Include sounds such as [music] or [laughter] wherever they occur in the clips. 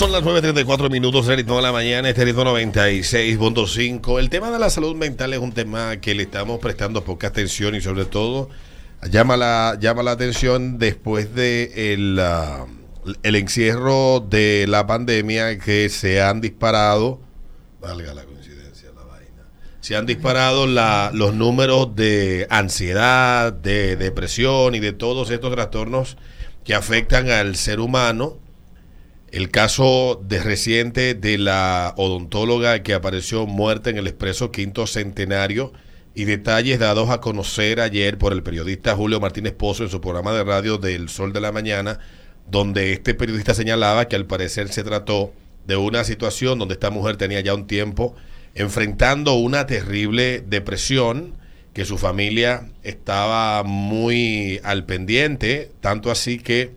Son las 9.34 minutos del ritmo de la mañana, este ritmo 96.5. El tema de la salud mental es un tema que le estamos prestando poca atención y sobre todo llama la, llama la atención después de el, ah, el encierro de la pandemia que se han disparado, valga la coincidencia, la vaina, se han disparado los números de ansiedad, de depresión y de todos estos trastornos que afectan al ser humano el caso de reciente de la odontóloga que apareció muerta en el expreso quinto centenario y detalles dados a conocer ayer por el periodista Julio Martínez Pozo en su programa de radio del Sol de la Mañana, donde este periodista señalaba que al parecer se trató de una situación donde esta mujer tenía ya un tiempo enfrentando una terrible depresión, que su familia estaba muy al pendiente, tanto así que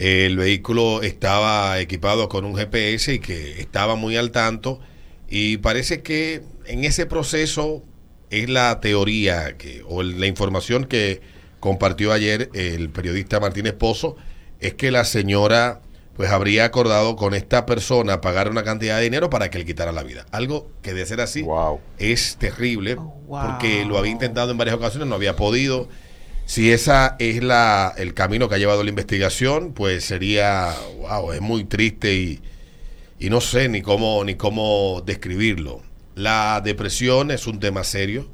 el vehículo estaba equipado con un GPS y que estaba muy al tanto. Y parece que en ese proceso es la teoría que, o la información que compartió ayer el periodista Martínez Pozo, es que la señora pues habría acordado con esta persona pagar una cantidad de dinero para que le quitara la vida. Algo que de ser así es terrible, Oh, porque lo había intentado en varias ocasiones, no había podido. Si esa es la, el camino que ha llevado la investigación, pues sería, wow, es muy triste y, y no sé ni cómo, ni cómo describirlo. La depresión es un tema serio.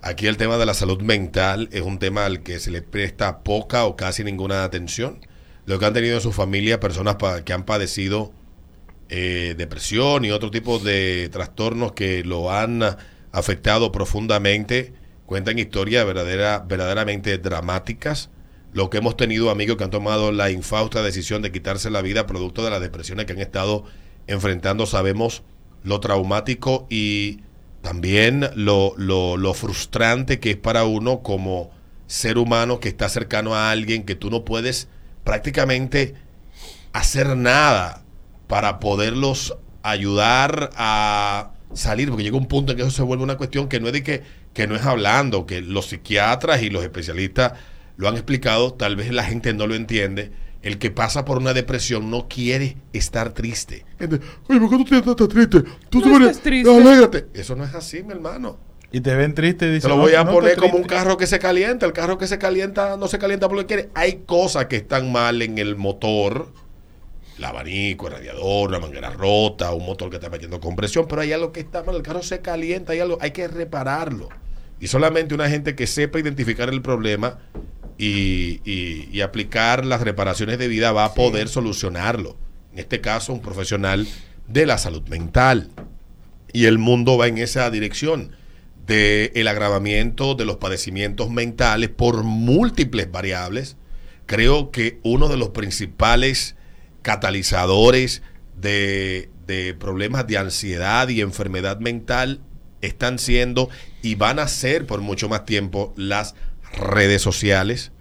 Aquí el tema de la salud mental es un tema al que se le presta poca o casi ninguna atención. Lo que han tenido en su familia personas que han padecido eh, depresión y otro tipo de trastornos que lo han afectado profundamente, cuentan historias verdadera, verdaderamente dramáticas. Lo que hemos tenido amigos que han tomado la infausta decisión de quitarse la vida producto de las depresiones que han estado enfrentando, sabemos lo traumático y también lo, lo, lo frustrante que es para uno como ser humano que está cercano a alguien que tú no puedes prácticamente hacer nada para poderlos ayudar a salir, porque llega un punto en que eso se vuelve una cuestión que no es de que, que no es hablando, que los psiquiatras y los especialistas lo han explicado, tal vez la gente no lo entiende. El que pasa por una depresión no quiere estar triste. Gente, Oye, ¿por qué tú tan triste? Tú No estés triste. Alégrate. Eso no es así, mi hermano. Y te ven triste y Te lo voy "No, a no poner como un triste". carro que se calienta. El carro que se calienta no se calienta porque quiere. Hay cosas que están mal en el motor. El abanico, el radiador, una manguera rota, un motor que está metiendo compresión, pero hay algo que está mal. El carro se calienta, hay algo, hay que repararlo. Y solamente una gente que sepa identificar el problema y, y- y aplicar las reparaciones de vida va a poder solucionarlo. En este caso, un profesional de la salud mental. Y el mundo va en esa dirección de el agravamiento de los padecimientos mentales por múltiples variables. Creo que uno de los principales catalizadores de, de problemas de ansiedad y enfermedad mental están siendo y van a ser por mucho más tiempo las redes sociales,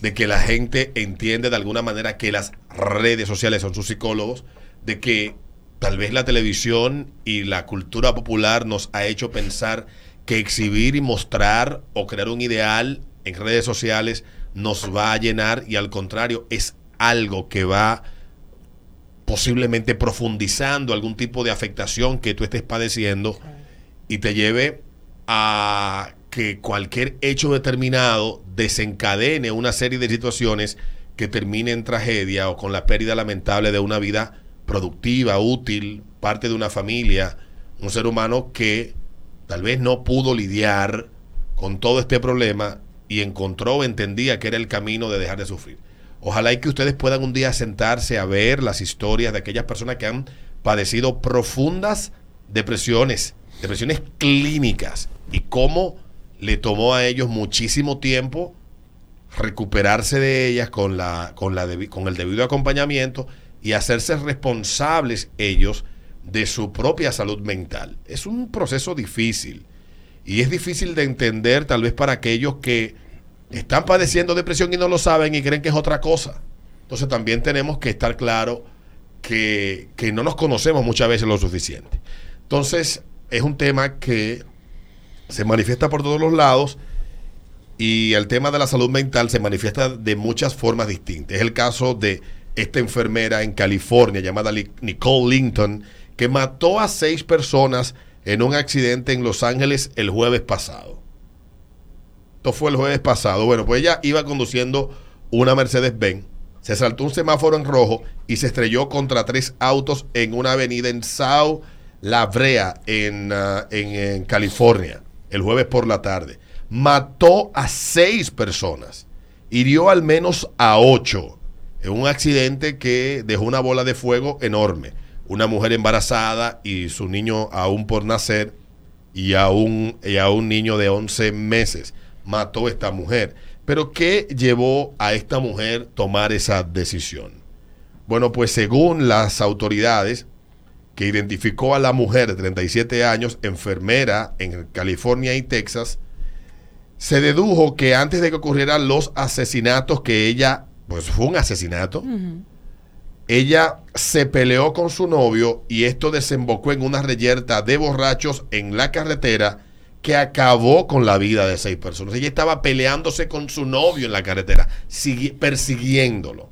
de que la gente entiende de alguna manera que las redes sociales son sus psicólogos, de que tal vez la televisión y la cultura popular nos ha hecho pensar que exhibir y mostrar o crear un ideal en redes sociales nos va a llenar y al contrario es algo que va posiblemente profundizando algún tipo de afectación que tú estés padeciendo y te lleve a que cualquier hecho determinado desencadene una serie de situaciones que termine en tragedia o con la pérdida lamentable de una vida productiva, útil, parte de una familia, un ser humano que tal vez no pudo lidiar con todo este problema y encontró o entendía que era el camino de dejar de sufrir. Ojalá y que ustedes puedan un día sentarse a ver las historias de aquellas personas que han padecido profundas depresiones, depresiones clínicas y cómo le tomó a ellos muchísimo tiempo recuperarse de ellas con, la, con, la con el debido acompañamiento y hacerse responsables ellos de su propia salud mental. Es un proceso difícil y es difícil de entender tal vez para aquellos que están padeciendo depresión y no lo saben y creen que es otra cosa. Entonces también tenemos que estar claro que, que no nos conocemos muchas veces lo suficiente. Entonces es un tema que se manifiesta por todos los lados y el tema de la salud mental se manifiesta de muchas formas distintas. Es el caso de esta enfermera en California llamada Nicole Linton, que mató a seis personas en un accidente en Los Ángeles el jueves pasado. Esto fue el jueves pasado. Bueno, pues ella iba conduciendo una Mercedes-Benz, se saltó un semáforo en rojo y se estrelló contra tres autos en una avenida en Sao La Brea, en, uh, en California, el jueves por la tarde. Mató a seis personas, hirió al menos a ocho en un accidente que dejó una bola de fuego enorme. Una mujer embarazada y su niño aún por nacer y a un, y a un niño de 11 meses. Mató esta mujer. Pero ¿qué llevó a esta mujer tomar esa decisión? Bueno, pues según las autoridades que identificó a la mujer de 37 años, enfermera en California y Texas, se dedujo que antes de que ocurrieran los asesinatos que ella pues fue un asesinato. Ella se peleó con su novio y esto desembocó en una reyerta de borrachos en la carretera que acabó con la vida de seis personas. Ella estaba peleándose con su novio en la carretera, persiguiéndolo.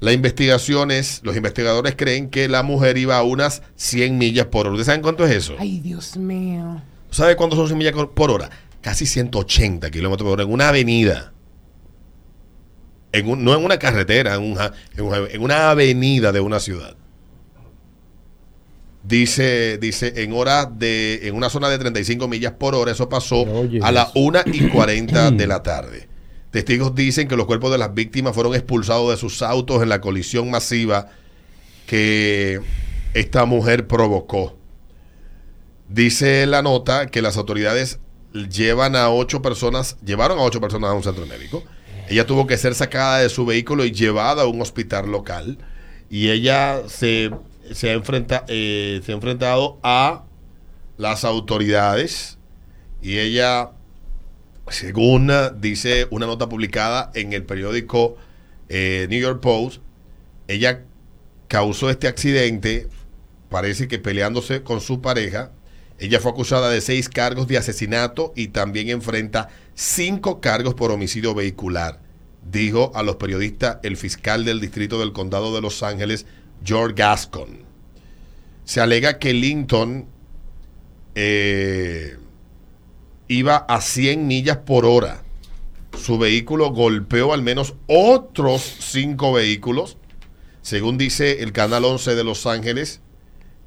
La investigación es, los investigadores creen que la mujer iba a unas 100 millas por hora. ¿Ustedes saben cuánto es eso? Ay, Dios mío. ¿Sabe cuánto son 100 millas por hora? Casi 180 kilómetros por hora en una avenida no en una carretera, en, una avenida de una ciudad. Dice, dice, en hora de, en una zona de 35 millas por hora, eso pasó a las 1 y 40 de [clears throat] la tarde. Testigos dicen que los cuerpos de las víctimas fueron expulsados de sus autos en la colisión masiva que esta mujer provocó. Dice la nota que las autoridades llevan a ocho personas, llevaron a ocho personas a un centro médico ella tuvo que ser sacada de su vehículo y llevada a un hospital local. Y ella se, se, ha, enfrenta, eh, se ha enfrentado a las autoridades. Y ella, según dice una nota publicada en el periódico eh, New York Post, ella causó este accidente, parece que peleándose con su pareja. Ella fue acusada de seis cargos de asesinato y también enfrenta cinco cargos por homicidio vehicular, dijo a los periodistas el fiscal del distrito del condado de Los Ángeles, George Gascon. Se alega que Linton eh, iba a 100 millas por hora. Su vehículo golpeó al menos otros cinco vehículos, según dice el Canal 11 de Los Ángeles.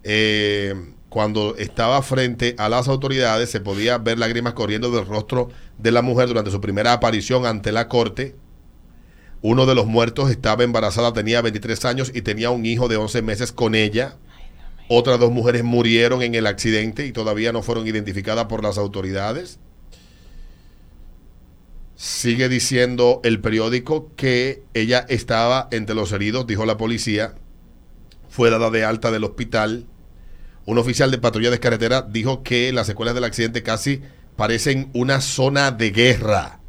Eh, cuando estaba frente a las autoridades, se podía ver lágrimas corriendo del rostro de la mujer durante su primera aparición ante la corte. Uno de los muertos estaba embarazada, tenía 23 años y tenía un hijo de 11 meses con ella. Otras dos mujeres murieron en el accidente y todavía no fueron identificadas por las autoridades. Sigue diciendo el periódico que ella estaba entre los heridos, dijo la policía. Fue dada de alta del hospital un oficial de patrulla de carretera dijo que las secuelas del accidente casi parecen una zona de guerra.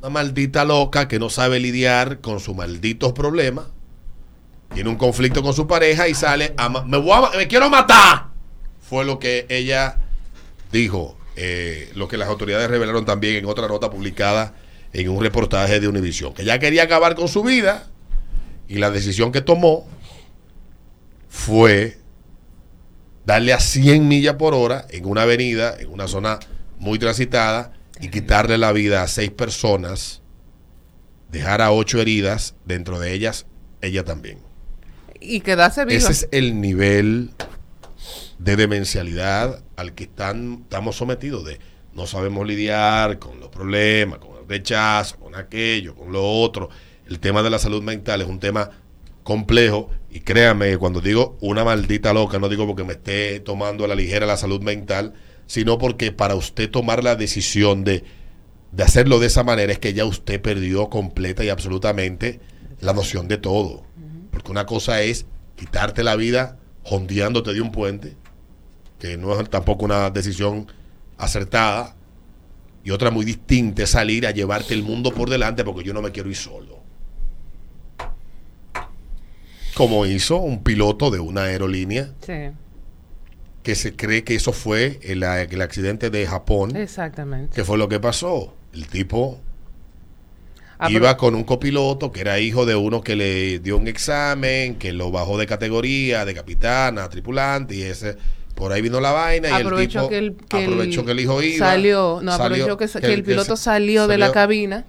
Una maldita loca que no sabe lidiar con sus malditos problemas. Tiene un conflicto con su pareja y sale a... Me, quiero matar. Fue lo que ella dijo. Eh, lo que las autoridades revelaron también en otra nota publicada en un reportaje de Univision. Que ya quería acabar con su vida y la decisión que tomó fue darle a 100 millas por hora en una avenida, en una zona muy transitada, y quitarle la vida a seis personas, dejar a ocho heridas, dentro de ellas, ella también. Y quedarse viva. Ese es el nivel de demencialidad al que están, estamos sometidos de no sabemos lidiar con los problemas, con el rechazo, con aquello, con lo otro. El tema de la salud mental es un tema complejo y créame, cuando digo una maldita loca, no digo porque me esté tomando a la ligera la salud mental, sino porque para usted tomar la decisión de, de hacerlo de esa manera es que ya usted perdió completa y absolutamente la noción de todo. Porque una cosa es quitarte la vida jondeándote de un puente, que no es tampoco una decisión acertada, y otra muy distinta es salir a llevarte el mundo por delante porque yo no me quiero ir solo como hizo un piloto de una aerolínea. Que se cree que eso fue el, accidente de Japón. Exactamente. Que fue lo que pasó. El tipo Ah, Iba con un copiloto que era hijo de uno que le dio un examen, que lo bajó de categoría, de capitán a tripulante, y ese por ahí vino la vaina y el tipo que el, que aprovechó el- que el hijo iba. Salió, no, salió- aprovechó que, que el piloto salió, de la cabina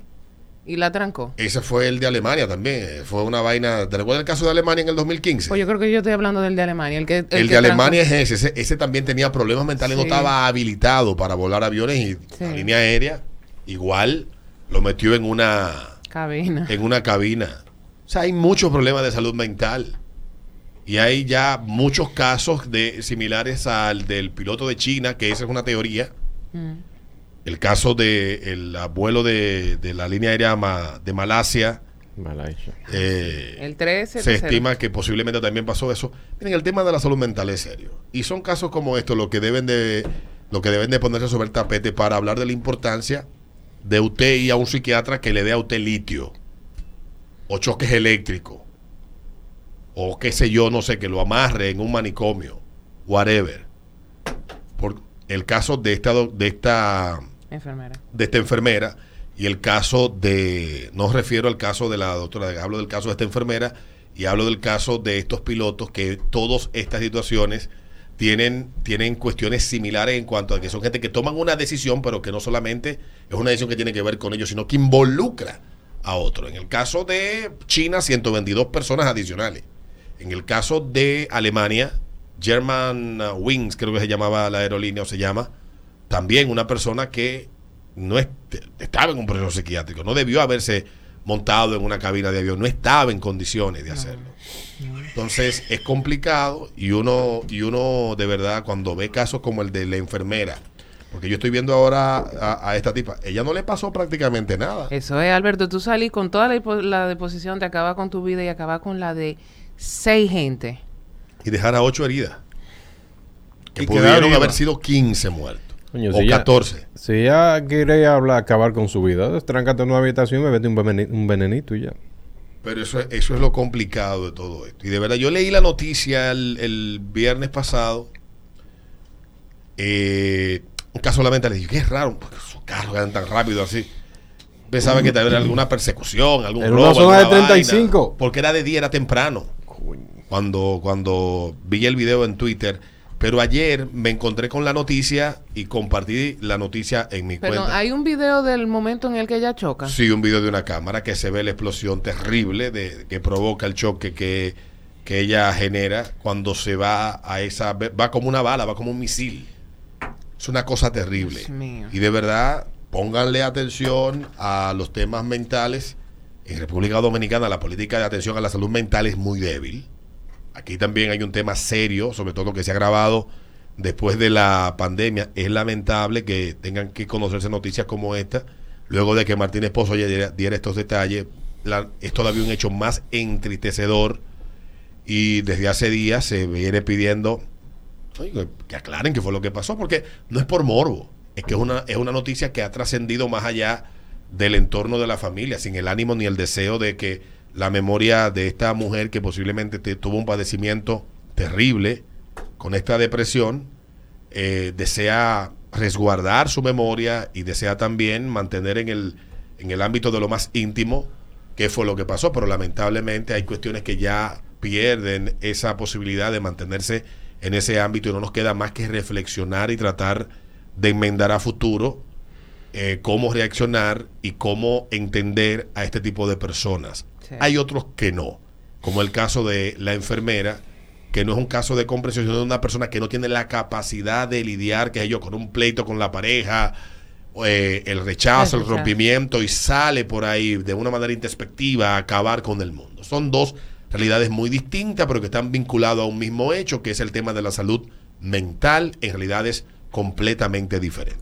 y la trancó. Ese fue el de Alemania también. eh, Fue una vaina. ¿Te recuerdas el caso de Alemania en el 2015? Pues yo creo que yo estoy hablando del de Alemania. El, que, el, el que de Alemania trancó. es ese. ese. ese también tenía problemas mentales, no estaba habilitado para volar aviones y Sí. la línea aérea igual lo metió en una Cabina. en una cabina. O sea, hay muchos problemas de salud mental. Y hay ya muchos casos de similares al del piloto de China, que esa es una teoría. Mm. El caso del abuelo de, de la línea aérea ma- de Malasia. Malasia. eh, El 13. se estima que posiblemente también pasó eso. Miren, el tema de la salud mental es serio. Y son casos como estos lo que deben de, lo que deben de ponerse sobre el tapete para hablar de la importancia de usted ir a un psiquiatra que le dé a usted litio o choques eléctricos o qué sé yo, no sé, que lo amarre en un manicomio, whatever. Por el caso de esta, do- de esta Enfermera. de esta enfermera y el caso de, no refiero al caso de la doctora, hablo del caso de esta enfermera y hablo del caso de estos pilotos que todas estas situaciones tienen, tienen cuestiones similares en cuanto a que son gente que toman una decisión, pero que no solamente es una decisión que tiene que ver con ellos, sino que involucra a otro. En el caso de China, 122 personas adicionales. En el caso de Alemania, German Wings, creo que se llamaba la aerolínea o se llama, también una persona que no est- estaba en un proceso psiquiátrico, no debió haberse montado en una cabina de avión, no estaba en condiciones de hacerlo. Entonces es complicado y uno, y uno de verdad cuando ve casos como el de la enfermera, porque yo estoy viendo ahora a, a esta tipa, ella no le pasó prácticamente nada. Eso es, Alberto. Tú salí con toda la, deposición de acabar con tu vida y acabar con la de seis gente. Y dejar a ocho heridas. Que Y pudieron haber sido 15 muertos. Coño, o si ya- 14. Si ella quiere hablar, acabar con su vida, tráncate en una habitación y me vete un, veneni- un venenito y ya. Pero eso, es- eso es lo complicado de todo esto. Y de verdad, yo leí la noticia el, el viernes pasado. Eh, un caso lamentable. Dije, qué raro, porque esos carros eran tan rápido así. Pensaba que tal vez alguna persecución, algún En robo, una zona de alguna 35. vaina, porque era de día, era temprano. Cuando, cuando vi el video en Twitter. Pero ayer me encontré con la noticia y compartí la noticia en mi Perdón, cuenta. hay un video del momento en el que ella choca. Sí, un video de una cámara que se ve la explosión terrible de, que provoca el choque que, que ella genera cuando se va a esa... Va como una bala, va como un misil. Es una cosa terrible. Y de verdad, pónganle atención a los temas mentales. En República Dominicana la política de atención a la salud mental es muy débil. Aquí también hay un tema serio, sobre todo que se ha agravado después de la pandemia. Es lamentable que tengan que conocerse noticias como esta, luego de que Martínez Pozo diera, diera estos detalles. Es todavía un hecho más entristecedor y desde hace días se viene pidiendo que aclaren qué fue lo que pasó, porque no es por morbo, es que es una, es una noticia que ha trascendido más allá del entorno de la familia, sin el ánimo ni el deseo de que la memoria de esta mujer que posiblemente te- tuvo un padecimiento terrible con esta depresión, eh, desea resguardar su memoria y desea también mantener en el, en el ámbito de lo más íntimo qué fue lo que pasó, pero lamentablemente hay cuestiones que ya pierden esa posibilidad de mantenerse en ese ámbito y no nos queda más que reflexionar y tratar de enmendar a futuro eh, cómo reaccionar y cómo entender a este tipo de personas. Sí. Hay otros que no, como el caso de la enfermera, que no es un caso de comprensión, sino de una persona que no tiene la capacidad de lidiar, que yo, con un pleito con la pareja, eh, el rechazo, el rompimiento, y sale por ahí de una manera introspectiva a acabar con el mundo. Son dos realidades muy distintas, pero que están vinculadas a un mismo hecho, que es el tema de la salud mental, en realidades completamente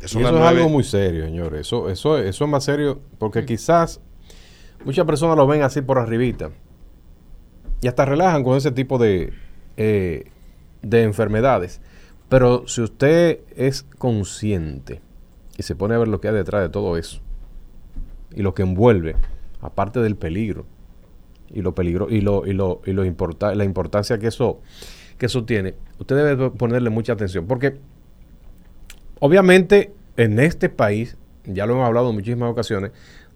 Son eso es nueve- algo muy serio, señores. Eso, eso, eso es más serio porque quizás muchas personas lo ven así por arribita y hasta relajan con ese tipo de, eh, de enfermedades. Pero si usted es consciente y se pone a ver lo que hay detrás de todo eso y lo que envuelve, aparte del peligro y lo peligro y lo y lo y lo importa, la importancia que eso que eso tiene, usted debe ponerle mucha atención porque Obviamente, en este país, ya lo hemos hablado en muchísimas ocasiones,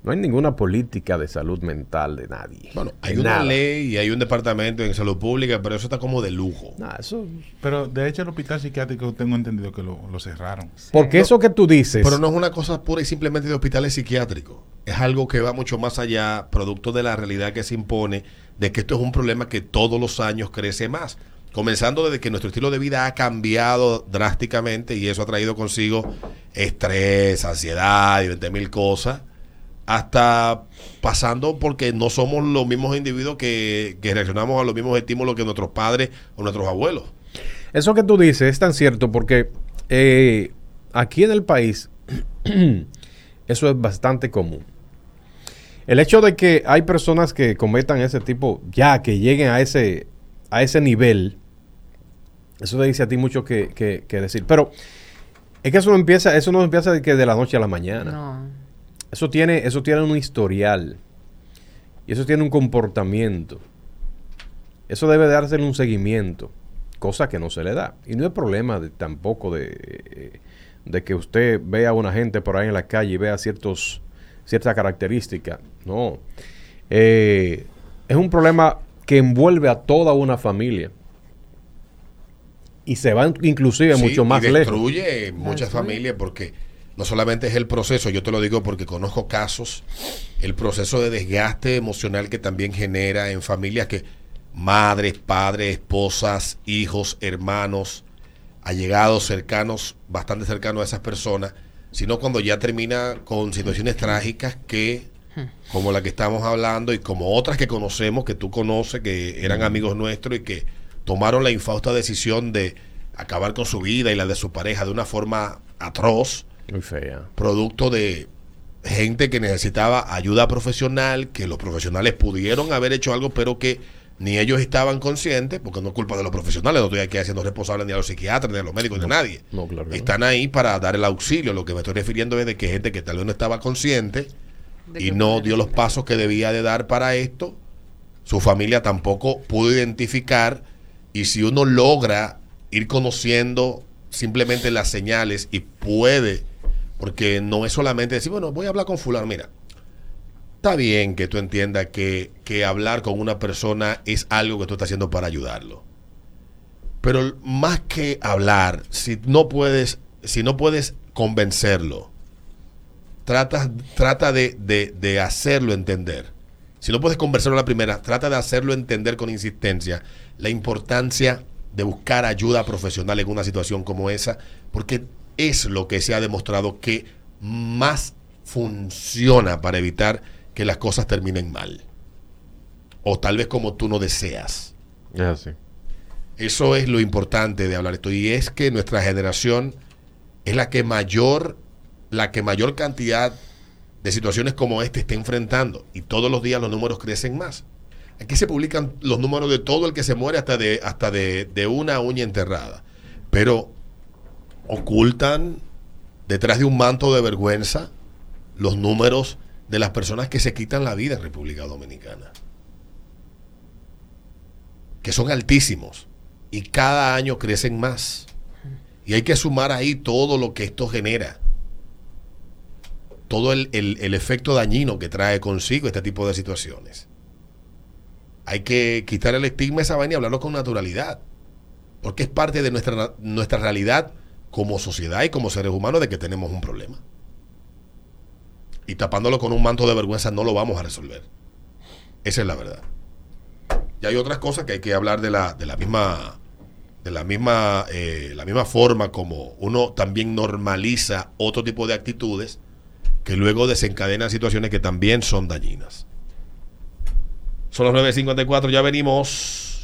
No hay ninguna política de salud mental de nadie. Bueno, hay una nada. ley y hay un departamento en salud pública, pero eso está como de lujo. Nah, eso- Pero de hecho el hospital psiquiátrico tengo entendido que lo, lo cerraron. porque eso que tú dices, Pero no es una cosa pura y simplemente de hospitales psiquiátricos. Es algo que va mucho más allá, producto de la realidad que se impone, de que esto es un problema que todos los años crece más. Comenzando desde que nuestro estilo de vida ha cambiado drásticamente y eso ha traído consigo estrés, ansiedad y 20 mil cosas, hasta pasando porque no somos los mismos individuos que, que reaccionamos a los mismos estímulos que nuestros padres o nuestros abuelos. Eso que tú dices es tan cierto porque eh, aquí en el país [clears throat] eso es bastante común. El hecho de que hay personas que cometan ese tipo, ya que lleguen a ese, a ese nivel, eso te dice a ti mucho que, que- que decir. Pero es que eso no empieza, eso no empieza de, que de la noche a la mañana. No. Eso tiene, eso tiene un historial. Y eso tiene un comportamiento. Eso debe dársele un seguimiento. Cosa que no se le da. Y no es problema de- tampoco de, eh, de que usted vea a una gente por ahí en la calle y vea ciertos, ciertas características. No. Eh, es un problema que envuelve a toda una familia. Y se va inclusive Sí, mucho más y lejos. destruye muchas Destruye. familias porque no solamente es el proceso, yo te lo digo porque conozco casos, el proceso de desgaste emocional que también genera en familias que madres, padres, esposas, hijos, hermanos, allegados cercanos, bastante cercanos a esas personas, sino cuando ya termina con situaciones trágicas que, como la que estamos hablando y como otras que conocemos, que tú conoces, que eran amigos nuestros y que tomaron la infausta decisión de acabar con su vida y la de su pareja de una forma atroz, Muy fea. producto de gente que necesitaba ayuda profesional, que los profesionales pudieron haber hecho algo, pero que ni ellos estaban conscientes, porque no es culpa de los profesionales, no estoy aquí haciendo responsable ni a los psiquiatras, ni a los médicos, ni a nadie. No, claro que no. Están ahí para dar el auxilio. Lo que me estoy refiriendo es de que gente que tal vez no estaba consciente y no dio los pasos que debía de dar para esto, su familia tampoco pudo identificar y si uno logra ir conociendo simplemente las señales y puede, porque no es solamente decir, bueno, voy a hablar con fulano, mira, está bien que tú entiendas que, que hablar con una persona es algo que tú estás haciendo para ayudarlo. Pero más que hablar, si no puedes, si no puedes convencerlo, trata, trata de, de- de hacerlo entender. Si no puedes conversarlo a la primera, trata de hacerlo entender con insistencia la importancia de buscar ayuda profesional en una situación como esa, porque es lo que se ha demostrado que más funciona para evitar que las cosas terminen mal. O tal vez como tú no deseas. Es así. Eso es lo importante de hablar esto. Y es que nuestra generación es la que mayor, la que mayor cantidad de situaciones como esta está enfrentando. Y todos los días los números crecen más. Aquí se publican los números de todo el que se muere hasta de, hasta de, de una uña enterrada. Pero ocultan detrás de un manto de vergüenza los números de las personas que se quitan la vida en República Dominicana. Que son altísimos y cada año crecen más. Y hay que sumar ahí todo lo que esto genera. Todo el, el- el efecto dañino que trae consigo este tipo de situaciones. Hay que quitar el estigma a esa vaina y hablarlo con naturalidad. Porque es parte de nuestra, nuestra realidad como sociedad y como seres humanos de que tenemos un problema. Y tapándolo con un manto de vergüenza no lo vamos a resolver. Esa es la verdad. Y hay otras cosas que hay que hablar de la, de la misma de la misma eh, la misma forma como uno también normaliza otro tipo de actitudes que luego desencadenan situaciones que también son dañinas. Son las 9.54, ya venimos.